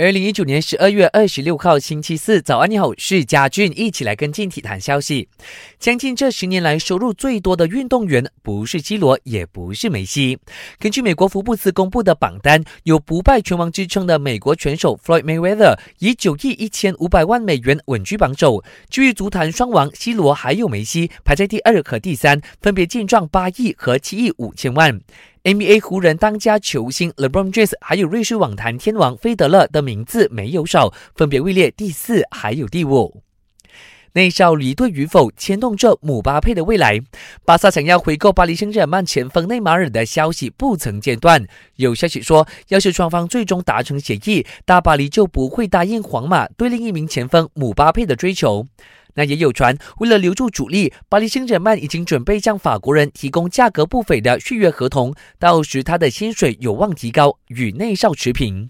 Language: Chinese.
二零一九年十二月二十六号星期四早安，你好，是嘉俊，一起来跟进体坛消息。将近这十年来收入最多的运动员不是 C 罗，也不是梅西。根据美国福布斯公布的榜单，有不败拳王之称的美国拳手 Floyd Mayweather 以九亿一千五百万美元稳居榜首。至于足坛双王 C 罗还有梅西，排在第二和第三，分别净赚八亿和七亿五千万。NBA 湖人当家球星 LeBron James 还有瑞士网坛天王费德勒的名字没有少，分别位列第四还有第五。内少离队与否牵动着姆巴佩的未来。巴萨想要回购巴黎圣日耳曼前锋内马尔的消息不曾间断。有消息说，要是双方最终达成协议，大巴黎就不会答应皇马对另一名前锋姆巴佩的追求。那也有传，为了留住主力，巴黎圣日曼已经准备向法国人提供价格不菲的续约合同，到时他的薪水有望提高，与内少持平。